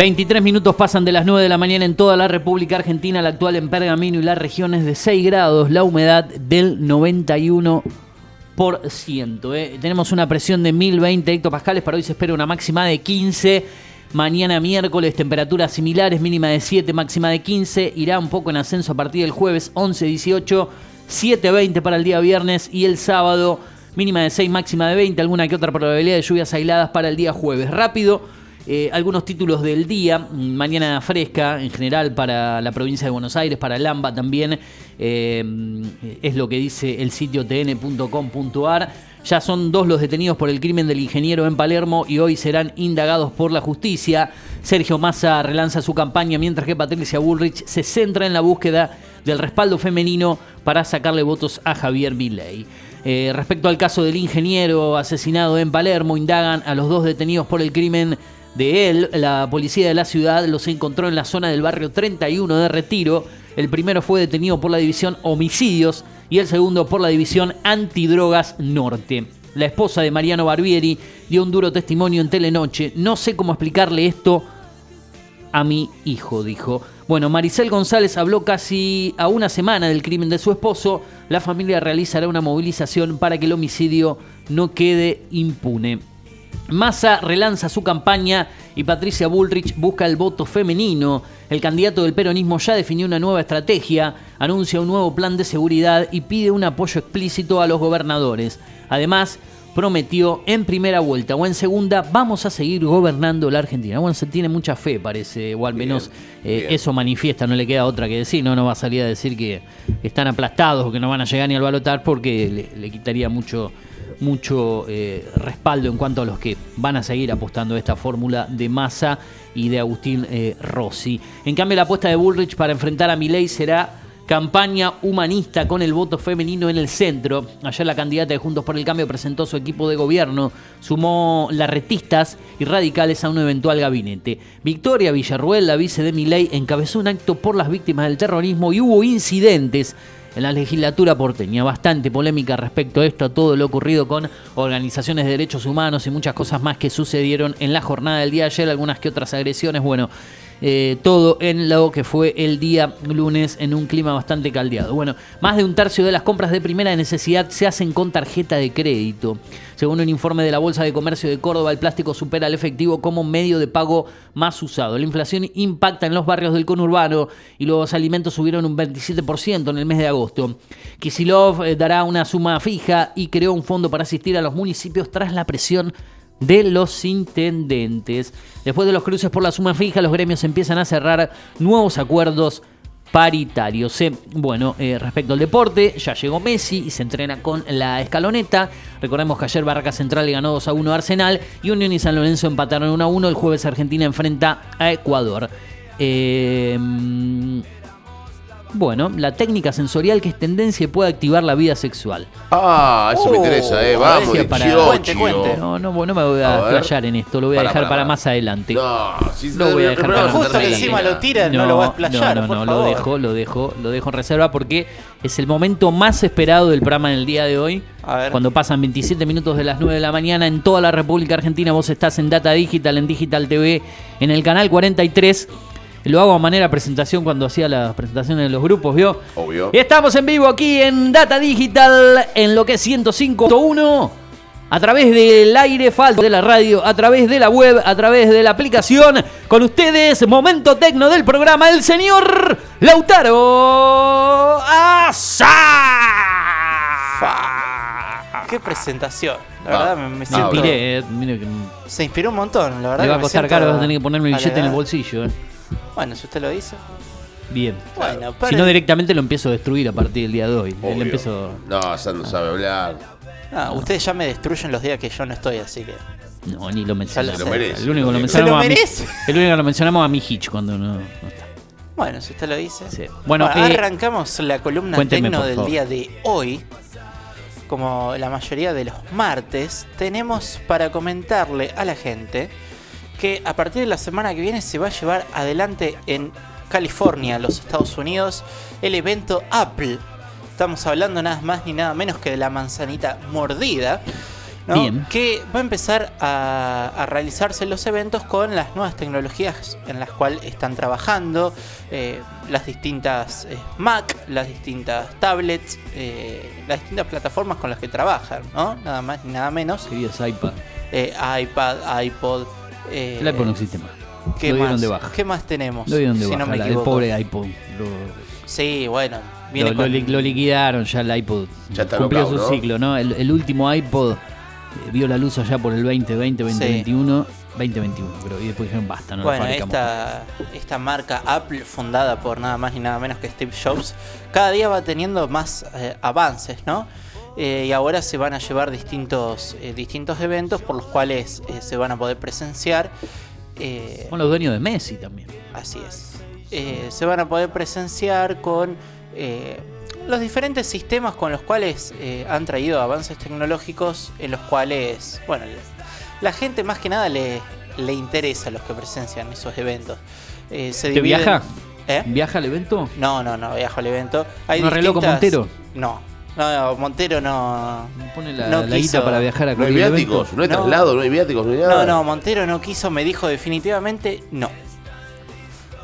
23 minutos pasan de las 9 de la mañana en toda la República Argentina, la actual en Pergamino y las regiones de 6 grados, la humedad del 91%. ¿eh? Tenemos una presión de 1020 hectopascales, para hoy se espera una máxima de 15. Mañana miércoles temperaturas similares, mínima de 7, máxima de 15. Irá un poco en ascenso a partir del jueves 11, 18, 7, 20 para el día viernes y el sábado mínima de 6, máxima de 20. Alguna que otra probabilidad de lluvias aisladas para el día jueves. Rápido, eh, algunos títulos del día, mañana fresca en general para la provincia de Buenos Aires, para Lamba también, eh, es lo que dice el sitio tn.com.ar. Ya son dos los detenidos por el crimen del ingeniero en Palermo y hoy serán indagados por la justicia. Sergio Massa relanza su campaña mientras que Patricia Bullrich se centra en la búsqueda del respaldo femenino para sacarle votos a Javier Milei. Eh, respecto al caso del ingeniero asesinado en Palermo, indagan a los dos detenidos por el crimen de él. La policía de la ciudad los encontró en la zona del barrio 31 de Retiro. El primero fue detenido por la división homicidios y el segundo por la división antidrogas norte. La esposa de Mariano Barbieri dio un duro testimonio en Telenoche. No sé cómo explicarle esto a mi hijo, dijo. Bueno, Maricel González habló casi a una semana del crimen de su esposo. La familia realizará una movilización para que el homicidio no quede impune. Massa relanza su campaña y Patricia Bullrich busca el voto femenino. El candidato del peronismo ya definió una nueva estrategia, anuncia un nuevo plan de seguridad y pide un apoyo explícito a los gobernadores. Además, prometió en primera vuelta o en segunda, vamos a seguir gobernando la Argentina. Bueno, se tiene mucha fe, parece, o al menos eh, bien. eso manifiesta, no le queda otra que decir, no, no va a salir a decir que están aplastados o que no van a llegar ni al balotar porque le, le quitaría mucho, mucho eh, respaldo en cuanto a los que van a seguir apostando a esta fórmula de Massa y de Agustín eh, Rossi. En cambio, la apuesta de Bullrich para enfrentar a Milei será campaña humanista con el voto femenino en el centro. Ayer la candidata de Juntos por el Cambio presentó su equipo de gobierno, sumó larretistas y radicales a un eventual gabinete. Victoria Villarruel, la vice de Milei, encabezó un acto por las víctimas del terrorismo y hubo incidentes en la legislatura porteña. Bastante polémica respecto a esto, a todo lo ocurrido con organizaciones de derechos humanos y muchas cosas más que sucedieron en la jornada del día de ayer, algunas que otras agresiones. Bueno, eh, todo en lo que fue el día lunes en un clima bastante caldeado. Bueno, más de un tercio de las compras de primera necesidad se hacen con tarjeta de crédito. Según un informe de la Bolsa de Comercio de Córdoba, el plástico supera al efectivo como medio de pago más usado. La inflación impacta en los barrios del conurbano y los alimentos subieron un 27% en el mes de agosto. Kisilov eh, dará una suma fija y creó un fondo para asistir a los municipios tras la presión de los intendentes. Después de los cruces por la suma fija, los gremios empiezan a cerrar nuevos acuerdos paritarios. Eh, Bueno, eh, respecto al deporte, ya llegó Messi y se entrena con la escaloneta. Recordemos que ayer Barraca Central le ganó 2 a 1 a Arsenal y Unión y San Lorenzo empataron 1 a 1. El jueves Argentina enfrenta a Ecuador. Eh, bueno, la técnica sensorial que es tendencia y puede activar la vida sexual. Ah, eso me Oh, interesa, eh. a Vamos, para- Dichocho. Cuente, cuente. No, no, no me voy a, A en esto, lo voy a Para, dejar para, más adelante. No, si Lo voy a dejar para Justo más encima lo tira, no lo va a explayar, No, no, por no, lo dejo, lo dejo, lo dejo en reserva porque es el momento más esperado del programa en el día de hoy. A ver. Cuando pasan 27 minutos de las 9 de la mañana en toda la República Argentina, vos estás en Data Digital, en Digital TV, en el canal 43. Lo hago a manera de presentación cuando hacía las presentaciones de los grupos, ¿vio? Obvio. Y estamos en vivo aquí en Data Digital, en lo que es 105.1, a través del aire falso de la radio, a través de la web, a través de la aplicación. Con ustedes, momento tecno del programa, el señor Lautaro Azar. Qué presentación. La verdad me, me siento. Miré, eh, mire que Se inspiró un montón, la verdad. le va a que me costar siento caro, vas a tener que ponerme el billete en el bolsillo. eh. Bueno, si usted lo dice. Bien. Bueno, Si no, directamente lo empiezo a destruir a partir del día de hoy. Le Obvio. empiezo... No, San no sabe hablar. Ah, ustedes ya me destruyen los días que yo no estoy, así que. No, ni lo mencionamos. Se lo merece. El único que lo mencionamos lo a mi- el único que lo mencionamos a mi Hitch cuando no, no está. Bueno, si usted lo dice. Sí. Bueno, Bueno, eh, arrancamos la columna tecno del día de hoy. Como la mayoría de los martes, tenemos para comentarle a la gente que a partir de la semana que viene se va a llevar adelante en California, los Estados Unidos, el evento Apple. Estamos hablando nada más ni nada menos que de la manzanita mordida. ¿no? Bien. Que va a empezar a, a realizarse los eventos con las nuevas tecnologías en las cuales están trabajando, eh, las distintas eh, Mac, las distintas tablets, eh, las distintas plataformas con las que trabajan, ¿no? Nada más ni nada menos. Queridos iPad. IPad, iPod. Eh, El iPod no existe más. ¿qué Lo más? de baja. ¿Qué más tenemos? Lo dieron de si baja. no me la- el pobre iPod. Lo, Sí, bueno. Viene lo- con- liquidaron ya el iPod. Ya está Cumplió su ¿no? ciclo, ¿no? El, el último iPod eh, vio la luz allá por el 2020, 2021. 2021, pero y después dijeron basta, no Bueno, esta, esta marca Apple, fundada por nada más ni nada menos que Steve Jobs, cada día va teniendo más eh, avances, ¿no? Eh, y ahora se van a llevar distintos, eh, distintos eventos por los cuales eh, se van a poder presenciar. Son los dueños de Messi también. Así es. Se van a poder presenciar con los diferentes sistemas con los cuales han traído avances tecnológicos en los cuales, bueno, la gente más que nada le, le interesa a los que presencian esos eventos. ¿Te dividen- viaja? ¿Viaja al evento? No, no, no, viajo al evento. Hay ¿No arregló con distintas- Montero? No, no, no, Montero no. Pone la, No la quiso- guita para viajar a No hay viáticos, no hay No. traslado, no hay viáticos, no hay nada. No, no, Montero no quiso, me dijo definitivamente no.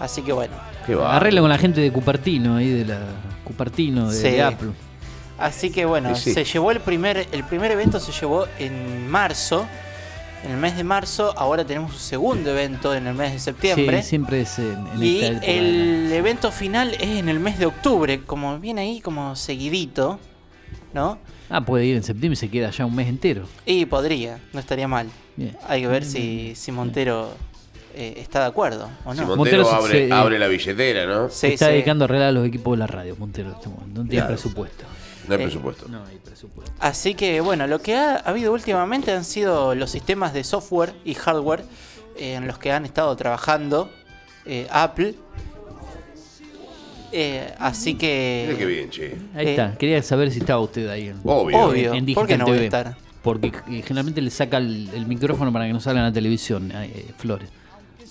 Así que bueno. Qué va. Arregla con la gente de Cupertino, ahí de la Cupertino, de, Sí. de Apple. Así que bueno, Sí, sí. se llevó el primer, el primer evento se llevó en marzo, en el mes de marzo, ahora tenemos un segundo evento en el mes de septiembre. Sí, siempre es en, en y el evento final es en el mes de octubre, como viene ahí como seguidito, ¿no? Ah, puede ir en septiembre y se queda ya un mes entero. Y podría, no estaría mal. Bien. Hay que ver si, si Montero eh, está de acuerdo o Si no. Montero, Montero abre, se- abre la billetera, ¿no? Se está sí. dedicando a arreglar a los equipos de la radio, Montero. en este momento. No tiene Claro. presupuesto. No hay Eh, presupuesto. No hay presupuesto. Así que bueno, lo que ha habido últimamente han sido los sistemas de software y hardware eh, en los que han estado trabajando eh, Apple. Eh, así Mira qué que... bien, che. Ahí eh, está. Quería saber si estaba usted ahí. En, Obvio. Obvio. en ¿Por qué no voy a estar? Porque eh, generalmente le saca el, el micrófono para que no salga en la televisión, eh, Flores.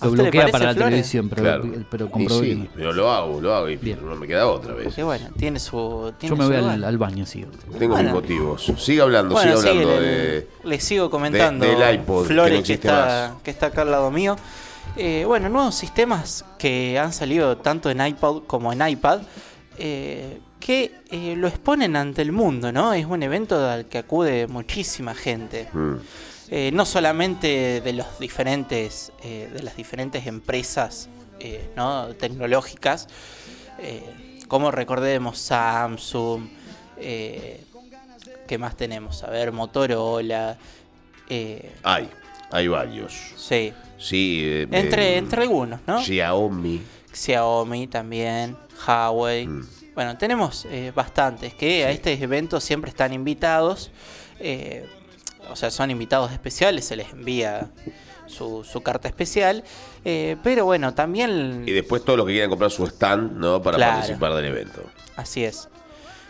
¿A Lo bloquea para la Flores? televisión, pero, Claro. pero que sí, no. pero lo hago, lo hago y Bien. no me queda otra vez. Que bueno, tiene su... Tiene Yo me su voy al, al baño, sí. Tengo Bueno. mis motivos. Siga hablando, Bueno, siga sí, hablando le, de... le sigo comentando. de- del iPod, que Flores no que, existe está, más. que está acá al lado mío. Eh, bueno, nuevos sistemas que han salido tanto en iPod como en iPad. eh, que eh, lo exponen ante el mundo, ¿no? Es un evento al que acude muchísima gente. Mm. Eh, no solamente de los diferentes de las diferentes empresas ¿no? tecnológicas como recordemos Samsung qué más tenemos a ver Motorola Hay, hay varios. sí Sí, eh, entre eh, entre algunos no Xiaomi. Xiaomi también Huawei Mm. bueno tenemos eh, bastantes que a este evento siempre están invitados o sea son invitados especiales se les envía su, su carta especial pero bueno también Y después todos los que quieran comprar su stand, ¿no? Para Claro. participar del evento. Así es,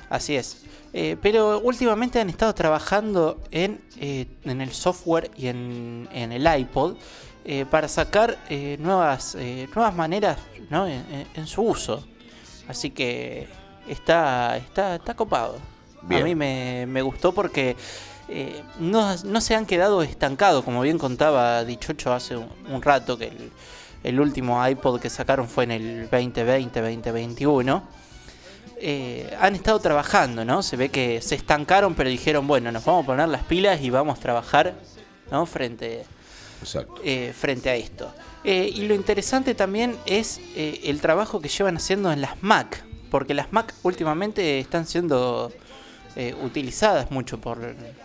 así es. Eh, pero últimamente han estado trabajando en, eh, en el software y en, en el iPod eh, para sacar eh, nuevas, eh, nuevas maneras ¿no? en, su uso. Así que está, está, está copado. Bien. A mí me, me gustó porque no, no se han quedado estancados, como bien contaba Dichocho hace un, un rato, que el, el último iPod que sacaron fue en el 2020-2021 eh, han estado trabajando, ¿no? Se ve que se estancaron, pero dijeron, bueno, nos vamos a poner las pilas y vamos a trabajar, ¿no? Frente. Eh, frente a esto. Eh, y lo interesante también es eh, el trabajo que llevan haciendo en las Mac, porque las Mac últimamente están siendo eh, utilizadas mucho por,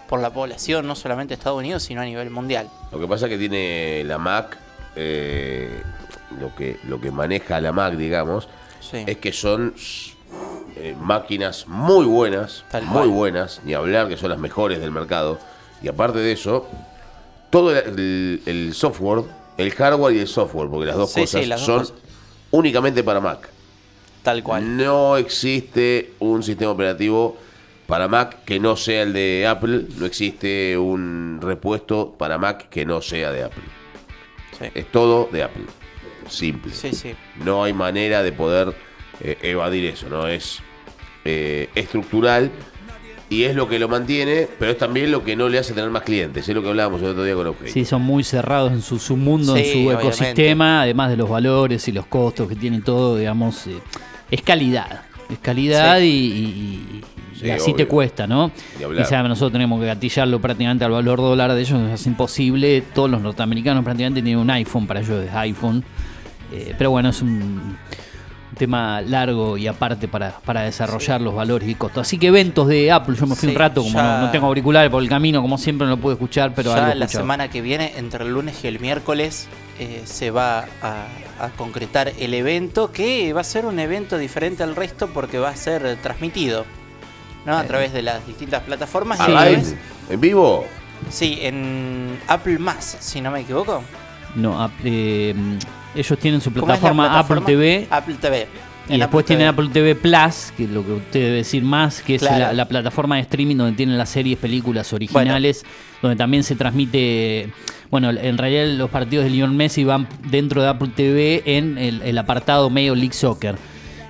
por la población, no solamente de Estados Unidos, sino a nivel mundial. Lo que pasa es que tiene la Mac, lo, que, lo que maneja la Mac, digamos, Sí. es que son eh, máquinas muy buenas, Tal muy cual. buenas, ni hablar que son las mejores del mercado. Y aparte de eso, todo el, software, el hardware y el software, porque las dos Sí, cosas sí, las dos son únicamente para Mac. Tal cual. No existe un sistema operativo para Mac que no sea el de Apple. No existe un repuesto para Mac que no sea de Apple. Sí. Es todo de Apple. Simple. Sí, sí. No hay manera de poder eh, evadir eso, ¿no? Es eh, estructural y es lo que lo mantiene, pero es también lo que no le hace tener más clientes. Es lo que hablábamos el otro día con OK. Sí, son muy cerrados en su, su mundo, en su obviamente. ecosistema, además de los valores y los costos que tienen todo, digamos, eh, es calidad. Es calidad Sí. y, y- y Sí, así te cuesta, ¿no? Y sabe, nosotros tenemos que gatillarlo prácticamente al valor dólar de ellos, es imposible. Todos los norteamericanos prácticamente tienen un iPhone, para ellos es iPhone. Eh, pero bueno, es un tema largo y aparte para, para desarrollar los valores y costos. Así que eventos de Apple, yo me fui Sí, un rato, como no, no tengo auriculares por el camino, como siempre no lo pude escuchar, pero ya algo la semana que viene, entre el lunes y el miércoles, eh, se va a, a concretar el evento, que va a ser un evento diferente al resto porque va a ser eh, transmitido. ¿no? A través de las distintas plataformas. ¿En vivo? Sí, en Apple Más, si no me equivoco. No, ap- eh, ellos tienen su ¿Cómo es la plataforma, plataforma? Apple TV Apple TV. y después Apple tienen TV. Apple TV Plus, que es lo que usted debe decir más, que es Claro. la, la plataforma de streaming donde tienen las series, películas originales, donde también se transmite, bueno, en realidad los partidos de Lionel Messi van dentro de Apple TV en el, el apartado Major League Soccer.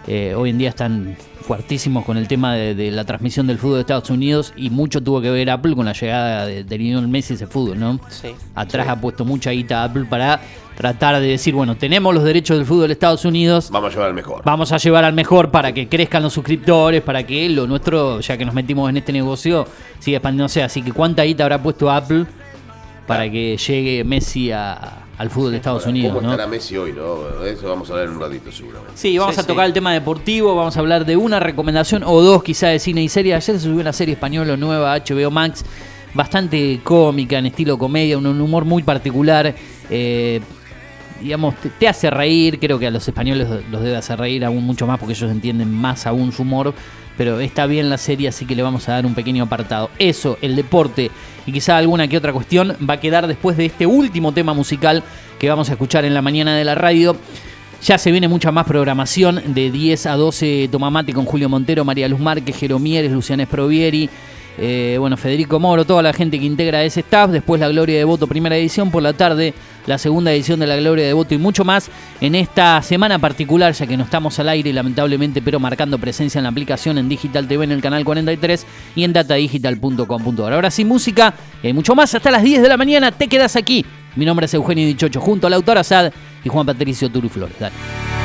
Eh, hoy en día están fuertísimos con el tema de, de la transmisión del fútbol de Estados Unidos y mucho tuvo que ver Apple con la llegada de, de Lionel Messi a ese fútbol, ¿no? Sí. Atrás ha puesto mucha guita Apple para tratar de decir, bueno, tenemos los derechos del fútbol de Estados Unidos, Vamos a llevar al mejor. vamos a llevar al mejor para que crezcan los suscriptores, para que lo nuestro, ya que nos metimos en este negocio, siga expandiéndose. Así que cuánta guita habrá puesto Apple para que llegue Messi a- al fútbol de Estados Unidos, ¿Cómo ¿no? estará Messi hoy, no? Eso vamos a hablar en un ratito seguramente. Sí, vamos Sí, a tocar sí. el tema deportivo, vamos a hablar de una recomendación o dos quizá de cine y serie. Ayer se subió una serie española nueva, HBO Max, bastante cómica, en estilo comedia, un, un humor muy particular. eh, digamos, te, te hace reír, creo que a los españoles los debe hacer reír aún mucho más porque ellos entienden más aún su humor. Pero está bien la serie, así que le vamos a dar un pequeño apartado. Eso, el deporte y quizá alguna que otra cuestión va a quedar después de este último tema musical que vamos a escuchar en la mañana de la radio. Ya se viene mucha más programación de 10 a 12 Tomamate con Julio Montero, María Luz Márquez, Jeromieres, Luciana Provieri, eh, bueno, Federico Moro, toda la gente que integra ese staff. Después la Gloria de Voto, primera edición. Por la tarde, la segunda edición de la Gloria de Voto y mucho más en esta semana particular, ya que no estamos al aire, lamentablemente, pero marcando presencia en la aplicación en Digital TV en el canal 43 y en datadigital.com.ar. Ahora sí, música y mucho más. Hasta las 10 de la mañana te quedas aquí. Mi nombre es Eugenio Dichocho, junto al autor Asad y Juan Patricio Turu Flores. Dale.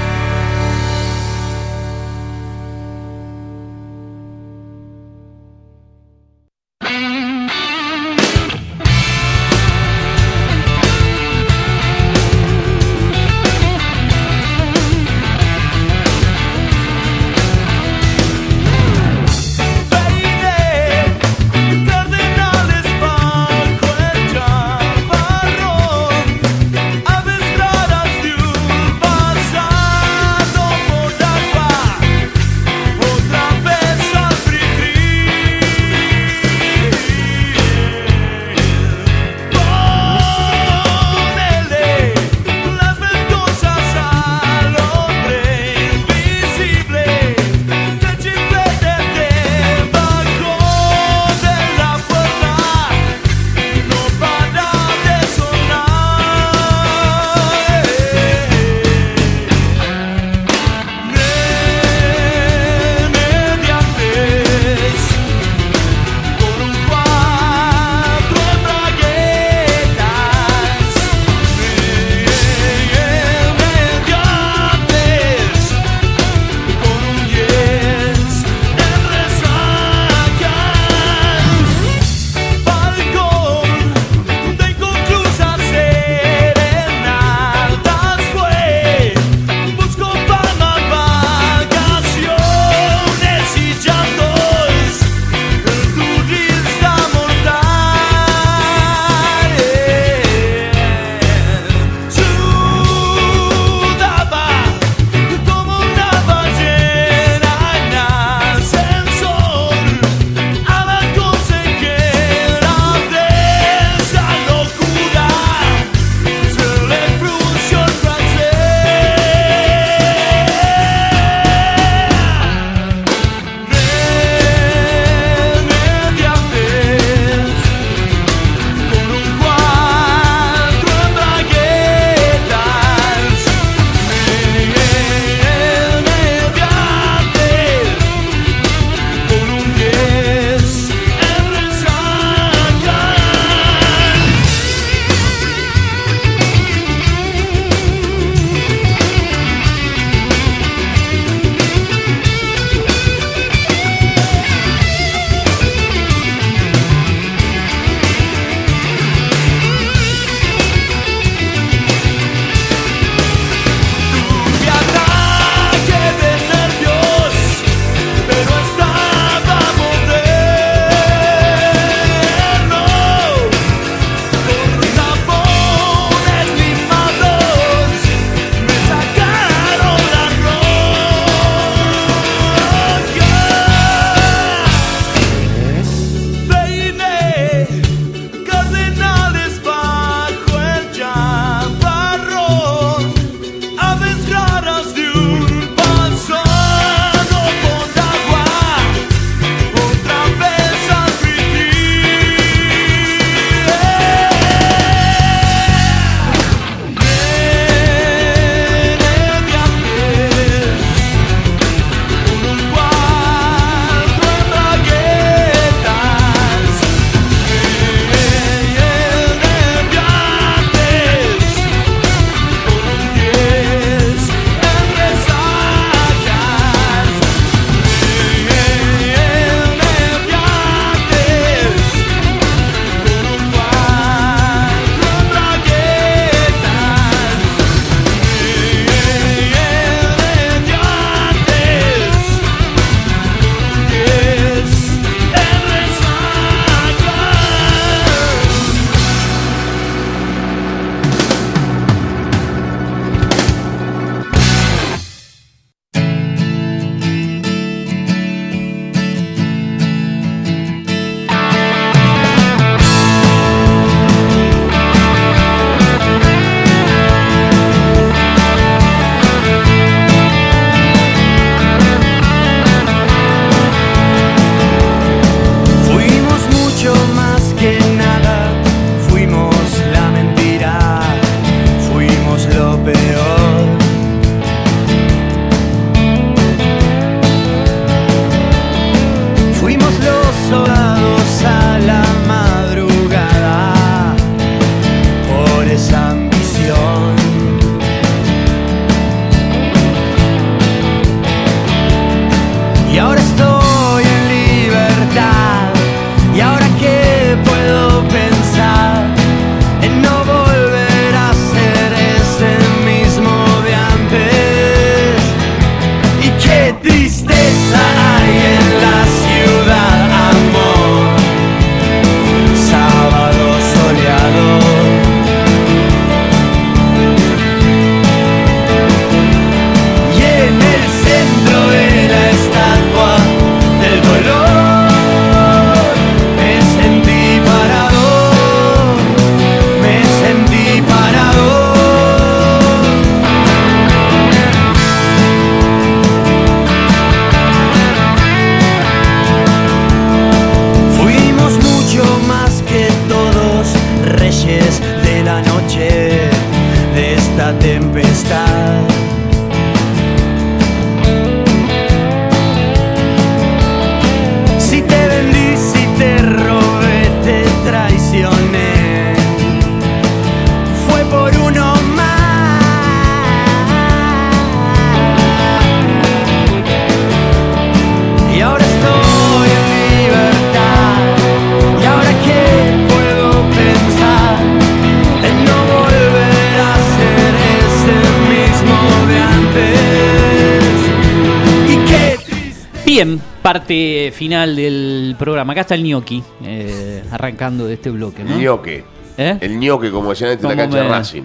Bien, parte final del programa. Acá está el gnocchi, eh, arrancando de este bloque, ¿no? ñoque. ¿Eh? El ñoque, como decían antes en la cancha de me- Racing.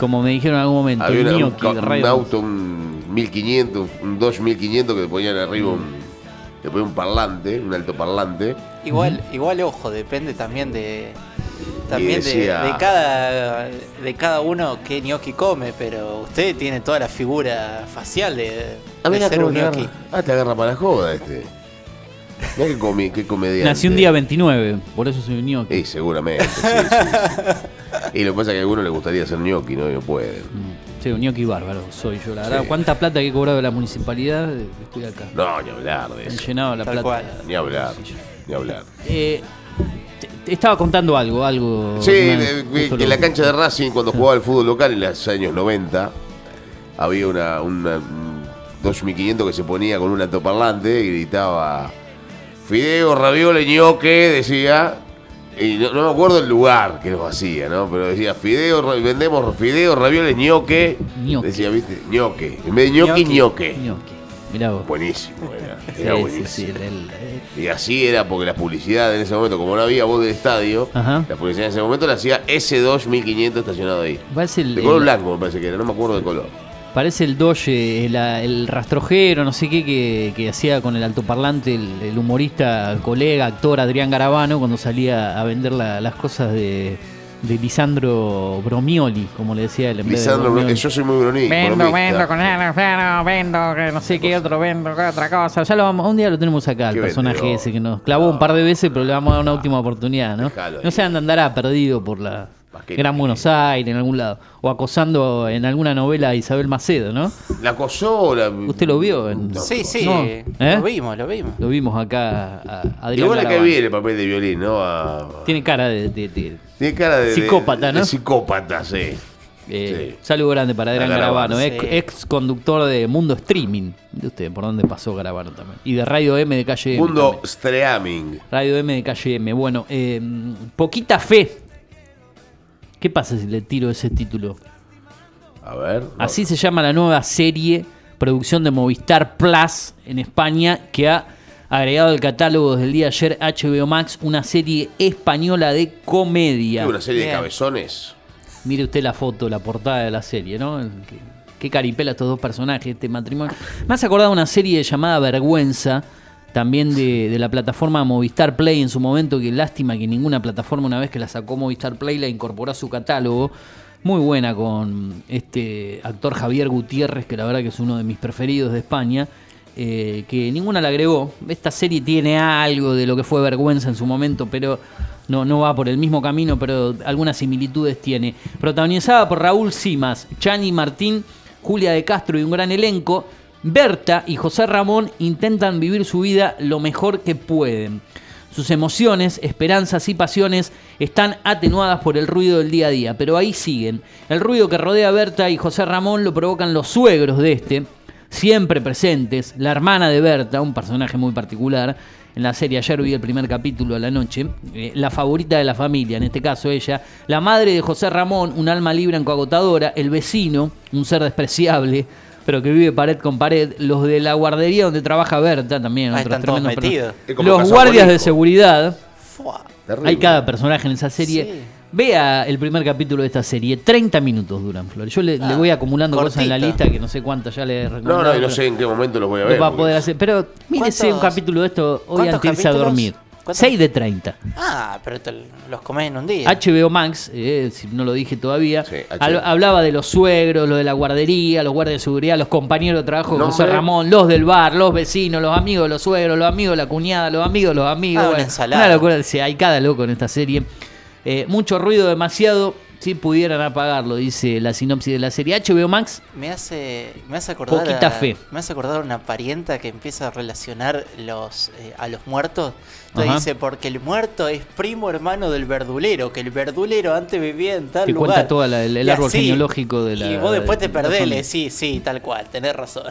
Como me dijeron en algún momento, Había el una- un, gnocchi, de un Radio auto, un 1500, un Dodge 1500 que le ponían arriba un, le ponían un parlante, un altoparlante. Igual, igual ojo, depende también de también de- decía- de, cada de cada uno qué gnocchi come, pero usted tiene toda la figura facial de, A de ver, ser cómo un te agarra. Ah, te agarra para la joda este. Mira qué, comi, qué comediante. Nació un día 29, por eso soy un gnocchi. Sí, seguramente. sí, sí, sí. Y lo que pasa es que a algunos les gustaría ser ñoqui, ¿no? Y no pueden. Sí, un gnocchi bárbaro soy yo, la verdad. Sí. ¿Cuánta plata que he cobrado de la municipalidad? Estoy acá. No, ni hablar de Han eso. llenado la Tal plata. cual. Ni hablar. Ni hablar. Eh, te- te estaba contando algo, algo. Sí, eh, justo que en lo- la cancha de Racing, cuando jugaba el fútbol local en los años 90, había una, una un 2500 que se ponía con un altoparlante y gritaba Fideo, raviole, ñoque, decía. Y no, no me acuerdo el lugar que lo hacía, ¿no? Pero decía Fideo, vendemos Fideo, ravioles, ñoque. Ñoque. Decía, ¿viste? ñoque. En vez de ñoqui, ñoque. Mirá vos. Buenísimo, era. Era sí, buenísimo. sí, el- el- eh, Y así era porque la publicidad en ese momento, como no había voz del estadio, Ajá. la publicidad en ese momento la hacía S2 1500 estacionado ahí. El, De color el- blanco me parece que era, no me acuerdo de color. Parece el Doge, el, el rastrojero, no sé qué, que, que hacía con el altoparlante el, el humorista, colega, actor Adrián Garabano cuando salía a vender la- las cosas de, de Lisandro Bromioli, como le decía él. En vez de Lisandro, Bromioli. yo soy muy broni. Vendo, bromista. vendo con él, vendo, que no sé qué otro, vendo qué otra cosa. Ya lo vamos, un día lo tenemos acá, el personaje vendedor. ese que nos clavó un par de veces, pero le vamos a dar una última oportunidad, ¿no? No se andará perdido por la Paquete. Gran Buenos Aires, en algún lado. O acosando en alguna novela a Isabel Macedo, ¿no? La acosó, la... ¿Usted lo vio? En- Sí, sí, No, ¿eh? lo vimos, lo vimos. Lo vimos acá a Adrián Igual Garabano. bien el papel de violín, ¿no? A- Tiene cara de... de- de- Tiene cara de... Psicópata, de ¿no? psicópata, sí. eh, Sí. Saludo grande para Adrián Garabano, ex, conductor de Mundo Streaming. De usted, por dónde pasó Garabano también. Y de Radio M de Calle M. Mundo también. Streaming. Radio M de Calle M. Bueno, eh, poquita fe. ¿Qué pasa si le tiro ese título? A ver. no. Así se llama la nueva serie, producción de Movistar Plus en España, que ha agregado al catálogo desde el día de ayer HBO Max una serie española de comedia. ¿Qué, una serie de cabezones. Mire usted la foto, la portada de la serie, ¿no? Que- Qué caripela estos dos personajes, este matrimonio. Me has acordado de una serie llamada Vergüenza, también de, la plataforma Movistar Play en su momento, que lástima que ninguna plataforma una vez que la sacó Movistar Play la incorporó a su catálogo. Muy buena con este actor Javier Gutiérrez, que la verdad que es uno de mis preferidos de España, eh, que ninguna la agregó. Esta serie tiene algo de lo que fue Vergüenza en su momento, pero no, no va por el mismo camino, pero algunas similitudes tiene. Protagonizada por Raúl Simas, Chani Martín, Julia de Castro y un gran elenco, Berta y José Ramón intentan vivir su vida lo mejor que pueden. Sus emociones, esperanzas y pasiones están atenuadas por el ruido del día a día, pero ahí siguen. El ruido que rodea a Berta y José Ramón lo provocan los suegros de este, siempre presentes, la hermana de Berta, un personaje muy particular, en la serie ayer vi el primer capítulo a la noche, eh, la favorita de la familia, en este caso ella, la madre de José Ramón, un alma libre en coagotadora, el vecino, un ser despreciable, pero que vive pared con pared, los de la guardería donde trabaja Berta también, Ah, otros están todos metidos. Los guardias de seguridad, Fua. Hay cada personaje en esa serie. Sí. Vea el primer capítulo de esta serie, 30 minutos duran, Flor. Yo le, le voy acumulando cosas en la lista que no sé cuántas ya le he No, recomendado. no, y no sé en qué momento los voy a lo ver. va a poder hacer. Pero mírese un ¿Cuántos- capítulo de esto hoy antes de irse a dormir. ¿Cuántos? 6 de 30. Ah, pero te los comes en un día. HBO Max, eh, si no lo dije todavía, Sí, hablaba de los suegros, lo de la guardería, los guardias de seguridad, los compañeros de trabajo de José. Ramón, los del bar, los vecinos, los amigos de los suegros, los amigos de la cuñada, los amigos de los amigos. Ah, una ensalada. una locura, sí, hay cada loco en esta serie. Eh, mucho ruido, demasiado. Si pudieran apagarlo, dice la sinopsis de la serie. HBO Max, Me hace, me hace acordar. Poquita a, fe. Me hace acordar a una parienta que empieza a relacionar los, eh, a los muertos. Entonces Ajá. dice, porque el muerto es primo hermano del verdulero, que el verdulero antes vivía en tal Te lugar. cuenta todo el- el árbol así, genealógico de la- Y vos después te de perdés, sí, sí, tal cual, tenés razón.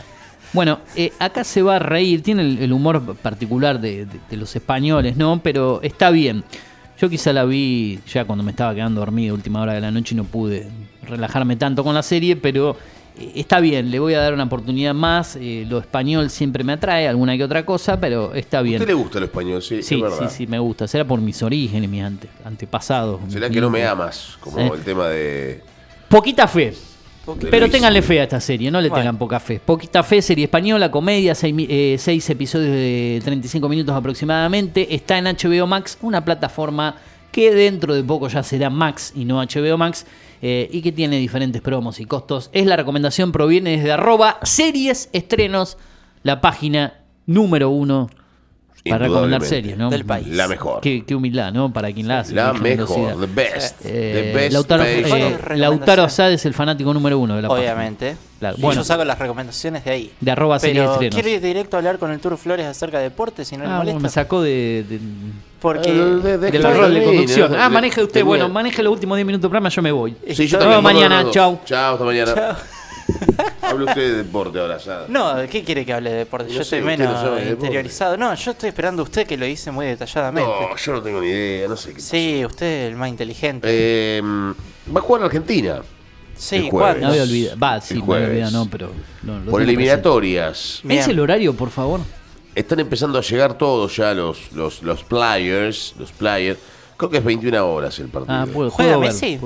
Bueno, eh, acá se va a reír, tiene el, el humor particular de, de- de los españoles, ¿no? Pero está bien. Yo quizá la vi ya cuando me estaba quedando dormido, última hora de la noche, y no pude relajarme tanto con la serie, pero eh, está bien, le voy a dar una oportunidad más. eh, lo español siempre me atrae, alguna que otra cosa, pero está ¿A bien. usted le gusta el español? Sí, Sí, es sí, verdad. sí, me gusta. Será por mis orígenes, mis ante- antepasados. ¿Será que no me amas? Como Eh. el tema de... Poquita fe. Pero ténganle fe a esta serie, no le Bueno. tengan poca fe. Poquita fe, serie española, comedia, seis, eh, seis episodios de 35 minutos aproximadamente. Está en HBO Max, una plataforma que dentro de poco ya será Max y no HBO Max. eh, y que tiene diferentes promos y costos. Es la recomendación, proviene desde arroba series estrenos, la página número uno para recomendar series, ¿no? Del país. La mejor. Qué, qué humildad, ¿no? Para quien la hace. La mejor, the best. Eh, the best Lautaro, eh, Mejores recomendaciones. Lautaro Asad es el fanático número uno de la. Obviamente. Claro, Y bueno. yo saco las recomendaciones de ahí. De arroba serie Pero quiero ir directo a hablar con el Tour Flores acerca de deporte, si no le Ah, bueno, me sacó de, de- Porque Eh, de- de- del rol de conducción. ¿no? Ah, maneje usted. Bueno, maneje los últimos 10 minutos del programa, yo me voy. Sí, yo vemos mañana, Vámonos. chau. Chao, hasta mañana. Chao. Hable usted de deporte ahora, ya. No, ¿qué quiere que hable de deporte? No Yo sé, estoy menos sabe interiorizado. No, yo estoy esperando a usted que lo dice muy detalladamente. No, yo no tengo ni idea, no sé qué. Sí, usted es el más inteligente. Eh, va a jugar Argentina sí. ¿cuándo? No había olvidado. Va, sí, no había olvidado, no, pero. no, lo por eliminatorias. presente. ¿Me dice Bien. el horario, por favor? Están empezando a llegar todos ya los, los, los players, los players. Creo que es 21 horas el partido. Ah, puedo, ¿Juega Messi?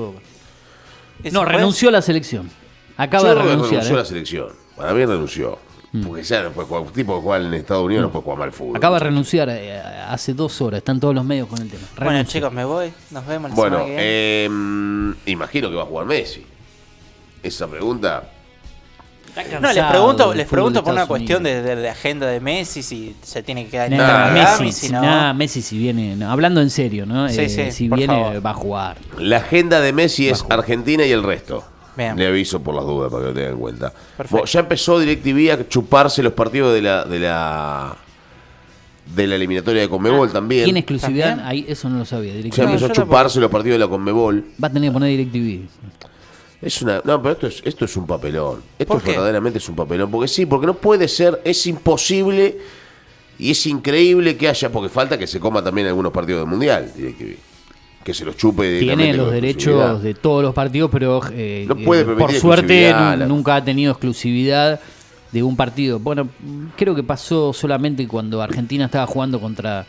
¿Ese No, renunció a la selección. Acaba Yo de renunciar. renunció a ¿eh? la selección. Para mí renunció. Porque ya no puede jugar, un tipo que juega en Estados Unidos no puede jugar mal fútbol. Acaba de renunciar eh, hace dos horas. Están todos los medios con el tema. Bueno, chicos, me voy. Nos vemos la Bueno, semana que viene. eh, imagino que va a jugar Messi. Esa pregunta. Está No, les pregunto, les pregunto de por una cuestión de, de- de agenda de Messi, si se tiene que quedar en Nah, Messi, si no. nah, Messi si viene, no, hablando en serio, ¿no? Sí, Eh, sí, si viene favor. va a jugar. La agenda de Messi es Argentina y el resto. Bien. Le aviso por las dudas para que lo tengan en cuenta. Perfecto. Bueno, ya empezó DirecTV a chuparse los partidos de la de la de la eliminatoria de Conmebol también. ¿Tiene exclusividad? ¿También? Ahí eso no lo sabía. Ya DirecTV. No, empezó a chuparse los partidos de la Conmebol. Va a tener que poner DirecTV. Es una, no, pero esto es, esto es un papelón. Esto verdaderamente es un papelón. Porque sí, porque no puede ser, es imposible y es increíble que haya, porque falta que se coma también algunos partidos del Mundial, DirecTV. Que se los chupe Tiene los derechos de todos los partidos, pero eh, No puede eh, por suerte la- nunca ha tenido exclusividad de un partido. Bueno, creo que pasó solamente cuando Argentina estaba jugando contra,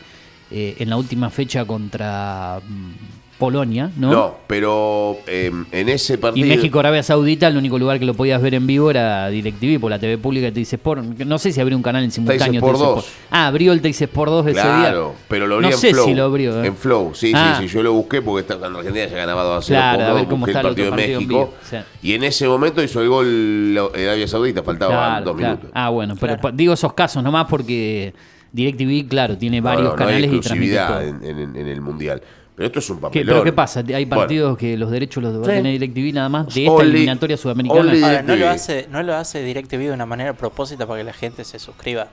eh, en la última fecha contra mm, Polonia, ¿no? ¿no? pero eh, en ese Y partido. México, Arabia Saudita, el único lugar que lo podías ver en vivo era DirecTV, por la TV pública te dice Sport. No sé si abrió un canal en simultáneo. Sport TIC 2. Ah, abrió el Teis Sport 2 ese día. Claro, pero lo abrí No en sé Flow. si lo abrió. ¿eh? En Flow, sí, Ah. sí, sí. Yo lo busqué porque está, cuando Argentina ya ganaba 2 a 0 Claro, por a dos, ver cómo está el partido de México. vivo, sí. Y en ese momento hizo el gol de Arabia Saudita, faltaban Claro, dos claro. minutos. Ah, bueno, pero Claro. digo esos casos nomás porque DirecTV, claro, tiene varios no, no hay canales y transmite exclusividad todo. en, en- en el Mundial. Pero esto es un ¿Qué- papelón. ¿Pero qué pasa? Hay Bueno, partidos que los derechos los va a tener DirecTV nada más de esta Only- eliminatoria sudamericana. Ahora, no lo hace, no lo hace DirecTV de una manera propósita para que la gente se suscriba.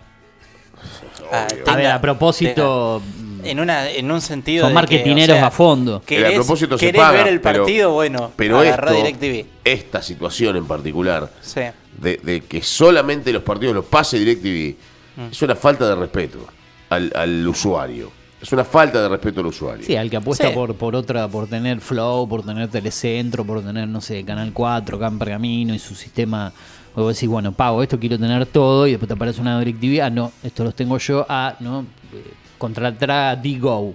Ah, a ver, a propósito, tenga- en una en un sentido son marketineros que, o sea, a fondo. Que a querés- propósito se querés paga, ver el pero- partido, bueno, Pero agarrá esto, DirecTV. esta situación en particular, Sí. de, de que solamente los partidos los pase DirecTV Mm. es una falta de respeto al, al usuario. Es una falta de respeto al usuario. Sí, al que apuesta Sí. por, por otra, por tener Flow, por tener Telecentro, por tener, no sé, Canal 4, Can Pergamino y su sistema. O vos decís, bueno, pago esto, quiero tener todo, y después te aparece una DirecTV, ah, no, esto los tengo yo, ah, no, eh, contratar a Digo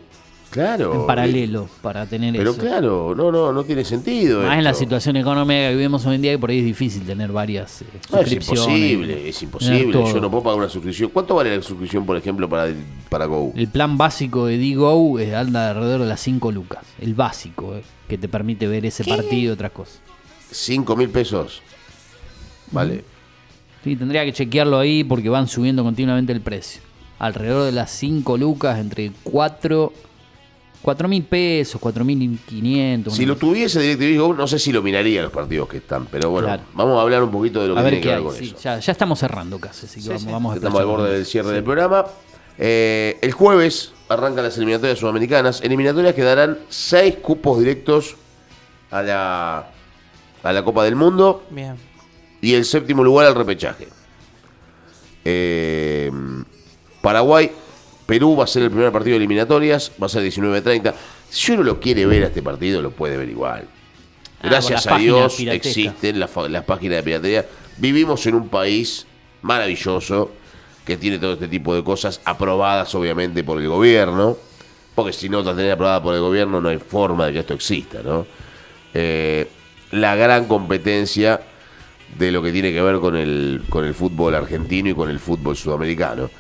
Claro. en paralelo para tener Pero eso. claro, no, no, no tiene sentido. Más en la situación económica que vivimos hoy en día, que por ahí es difícil tener varias eh, No, es suscripciones. imposible, es imposible. Yo no puedo pagar una suscripción. ¿Cuánto vale la suscripción, por ejemplo, para, el- para Go? El plan básico de Digo eh, anda alrededor de las 5 lucas. El básico, eh, que te permite ver ese partido y otras cosas. ¿Cinco mil pesos? Vale. Sí, tendría que chequearlo ahí porque van subiendo continuamente el precio. Alrededor de las 5 lucas, entre 4 4 mil pesos, 4 mil 500. Si lo tuviese DirecTV Go, no sé si lo miraría los partidos que están. Pero bueno, Claro. vamos a hablar un poquito de lo que ver tiene que ver con sí, eso. ya, ya estamos cerrando casi, así que vamos, vamos a Estamos al borde del cierre del programa. Eh, el jueves arrancan las eliminatorias sudamericanas. Eliminatorias que darán seis cupos directos a la, a la Copa del Mundo Bien. y el séptimo lugar al repechaje. Eh, Paraguay, Perú va a ser el primer partido de eliminatorias, va a ser 19.30. Si uno lo quiere ver a este partido, lo puede ver igual. Ah, Gracias a Dios existen las páginas de piratería. Vivimos en un país maravilloso que tiene todo este tipo de cosas aprobadas obviamente por el gobierno. Porque si no las tenés aprobadas por el gobierno no hay forma de que esto exista, ¿no? Eh, la gran competencia de lo que tiene que ver con el, con el fútbol argentino y con el fútbol sudamericano.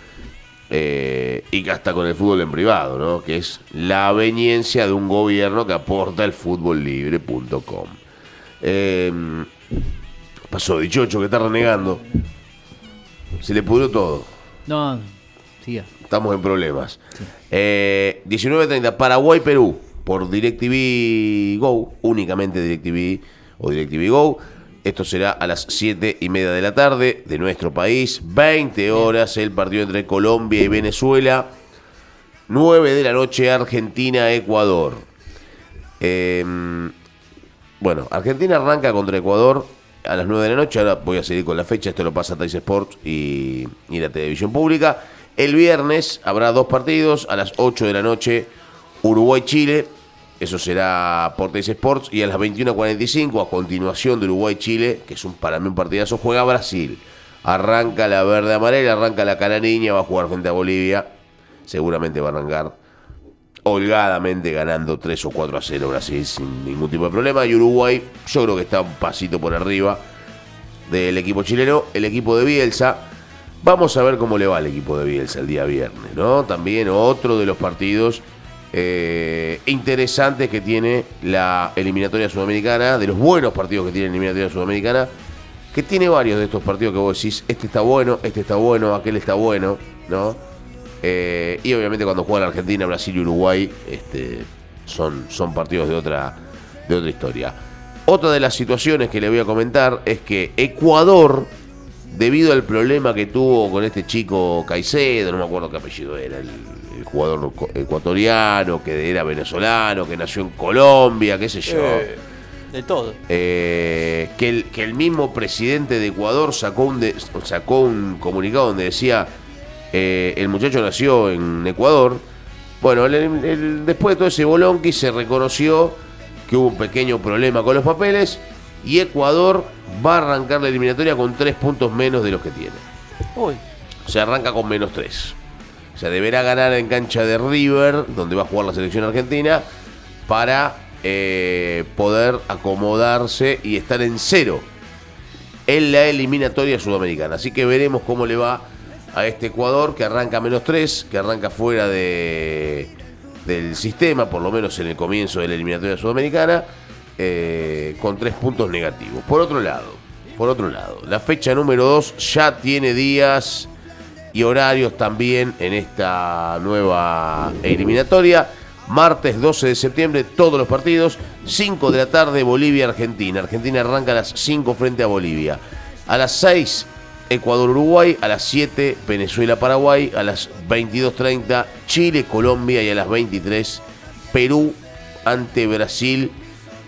Eh, y que hasta con el fútbol en privado, ¿no? Que es la aveniencia de un gobierno que aporta el futbollibre.com. Eh, pasó Dichocho que está renegando. Se le pudrió todo. No, siga. Estamos en problemas. Eh, 19.30, Paraguay-Perú por DirecTV Go, únicamente DirecTV o DirecTV Go. Esto será a las 7 y media de la tarde de nuestro país. 20 horas el partido entre Colombia y Venezuela. 9 de la noche Argentina-Ecuador. Eh, bueno, Argentina arranca contra Ecuador a las 9 de la noche. Ahora voy a seguir con la fecha. Esto lo pasa Tais Sports y, y la televisión pública. El viernes habrá dos partidos. A las 8 de la noche, Uruguay-Chile. Eso será por Tais Sports. Y a las 21.45, a continuación de Uruguay-Chile, que es un, para mí un partidazo, juega Brasil. Arranca la verde amarela, arranca la cara niña, va a jugar frente a Bolivia. Seguramente va a arrancar holgadamente ganando 3 o 4 a 0 Brasil sin ningún tipo de problema. Y Uruguay, yo creo que está un pasito por arriba del equipo chileno. El equipo de Bielsa, vamos a ver cómo le va al equipo de Bielsa el día viernes, ¿no? También otro de los partidos eh, interesantes que tiene la eliminatoria sudamericana, de los buenos partidos que tiene la eliminatoria sudamericana, que tiene varios de estos partidos que vos decís, este está bueno, este está bueno, aquel está bueno, ¿no? Eh, y obviamente cuando juegan Argentina, Brasil y Uruguay, este, son, son partidos de otra, de otra historia. Otra de las situaciones que le voy a comentar es que Ecuador, debido al problema que tuvo con este chico Caicedo, no me acuerdo qué apellido era, el, el jugador ecuatoriano, que era venezolano, que nació en Colombia, qué sé yo. Eh, de todo. Eh, que, el, que el mismo presidente de Ecuador sacó un, de- sacó un comunicado donde decía eh, el muchacho nació en Ecuador. Bueno, el- el- después de todo ese bolonqui se reconoció que hubo un pequeño problema con los papeles y Ecuador va a arrancar la eliminatoria con tres puntos menos de los que tiene. Uy, O sea, arranca con menos 3. Sea, deberá ganar en cancha de River, donde va a jugar la selección argentina, para eh, poder acomodarse y estar en cero en la eliminatoria sudamericana. Así que veremos cómo le va a este Ecuador, que arranca menos 3, que arranca fuera de, del sistema, por lo menos en el comienzo de la eliminatoria sudamericana, eh, con tres puntos negativos. Por otro lado, por otro lado, la fecha número 2 ya tiene días y horarios también en esta nueva eliminatoria. Martes 12 de septiembre, todos los partidos. 5 de la tarde, Bolivia-Argentina. Argentina arranca a las 5 frente a Bolivia. A las 6, Ecuador-Uruguay. A las 7, Venezuela-Paraguay. A las 22.30, Chile-Colombia. Y a las 23, Perú ante Brasil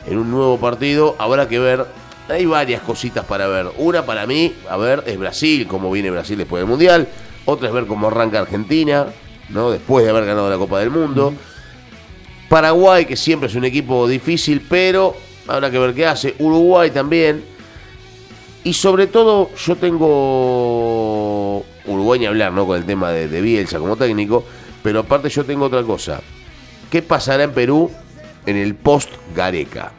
en un nuevo partido. Habrá que ver hay varias cositas para ver. Una para mí, a ver, es Brasil, cómo viene Brasil después del Mundial. Otra es ver cómo arranca Argentina, ¿no? Después de haber ganado la Copa del Mundo. Paraguay, que siempre es un equipo difícil, pero habrá que ver qué hace. Uruguay también. Y sobre todo, yo tengo Uruguay ni hablar, ¿no? Con el tema de, de Bielsa como técnico. Pero aparte yo tengo otra cosa. ¿Qué pasará en Perú en el post Gareca?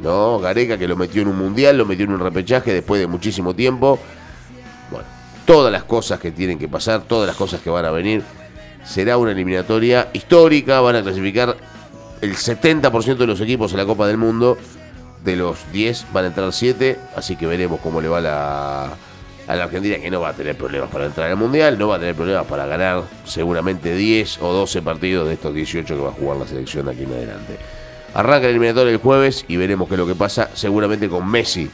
¿No? Gareca que lo metió en un mundial, lo metió en un repechaje después de muchísimo tiempo. Bueno, todas las cosas que tienen que pasar, todas las cosas que van a venir. Será una eliminatoria histórica, van a clasificar el 70% de los equipos en la Copa del Mundo. De los 10 van a entrar 7, así que veremos cómo le va la, a la Argentina, que no va a tener problemas para entrar al Mundial, no va a tener problemas para ganar seguramente 10 o 12 partidos de estos 18 que va a jugar la selección de aquí en adelante. Arranca el eliminatorio el jueves y veremos qué es lo que pasa, seguramente con Messi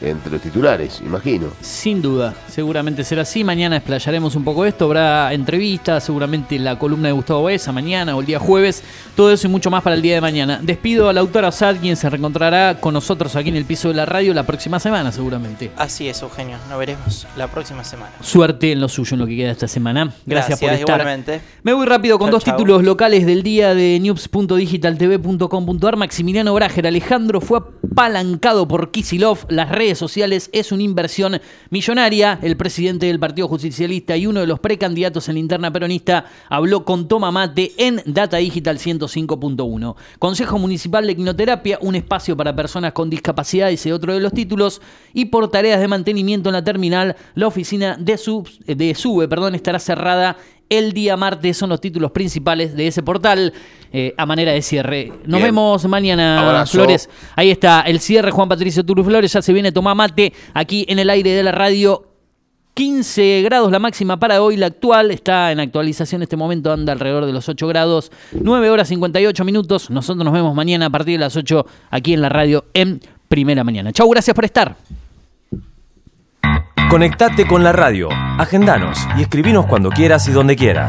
entre los titulares, imagino. Sin duda, seguramente será así. Mañana explayaremos un poco esto. Habrá entrevistas, seguramente la columna de Gustavo Besa mañana o el día jueves. Todo eso y mucho más para el día de mañana. Despido a la autora Osad, quien se reencontrará con nosotros aquí en el piso de la radio la próxima semana, seguramente. Así es, Eugenio. Nos veremos la próxima semana. Suerte en lo suyo, en lo que queda esta semana. Gracias, por estar. igualmente. Me voy rápido con Chau, dos chau. títulos locales del día de news.digitaltv.com.ar. Maximiliano Brager Alejandro fue apalancado por Kisilov. Las redes sociales es una inversión millonaria. El presidente del Partido Justicialista y uno de los precandidatos en la interna peronista habló con Toma Mate en Data Digital 105.1. Consejo Municipal de Quinoterapia, un espacio para personas con discapacidad, ese otro de los títulos. Y por tareas de mantenimiento en la terminal, la oficina de, Sub- de SUBE perdón, estará cerrada el día martes son los títulos principales de ese portal eh, a manera de cierre. Nos Bien. vemos mañana, Abrazo. Flores. Ahí está el cierre, Juan Patricio Turu Flores. Ya se viene Tomá Mate aquí en el aire de la radio. 15 grados la máxima para hoy, la actual está en actualización en este momento, anda alrededor de los 8 grados, 9 horas 58 minutos. Nosotros nos vemos mañana a partir de las 8 aquí en la radio en primera mañana. Chau, gracias por estar. Conectate con la radio, agendanos y escribinos cuando quieras y donde quieras.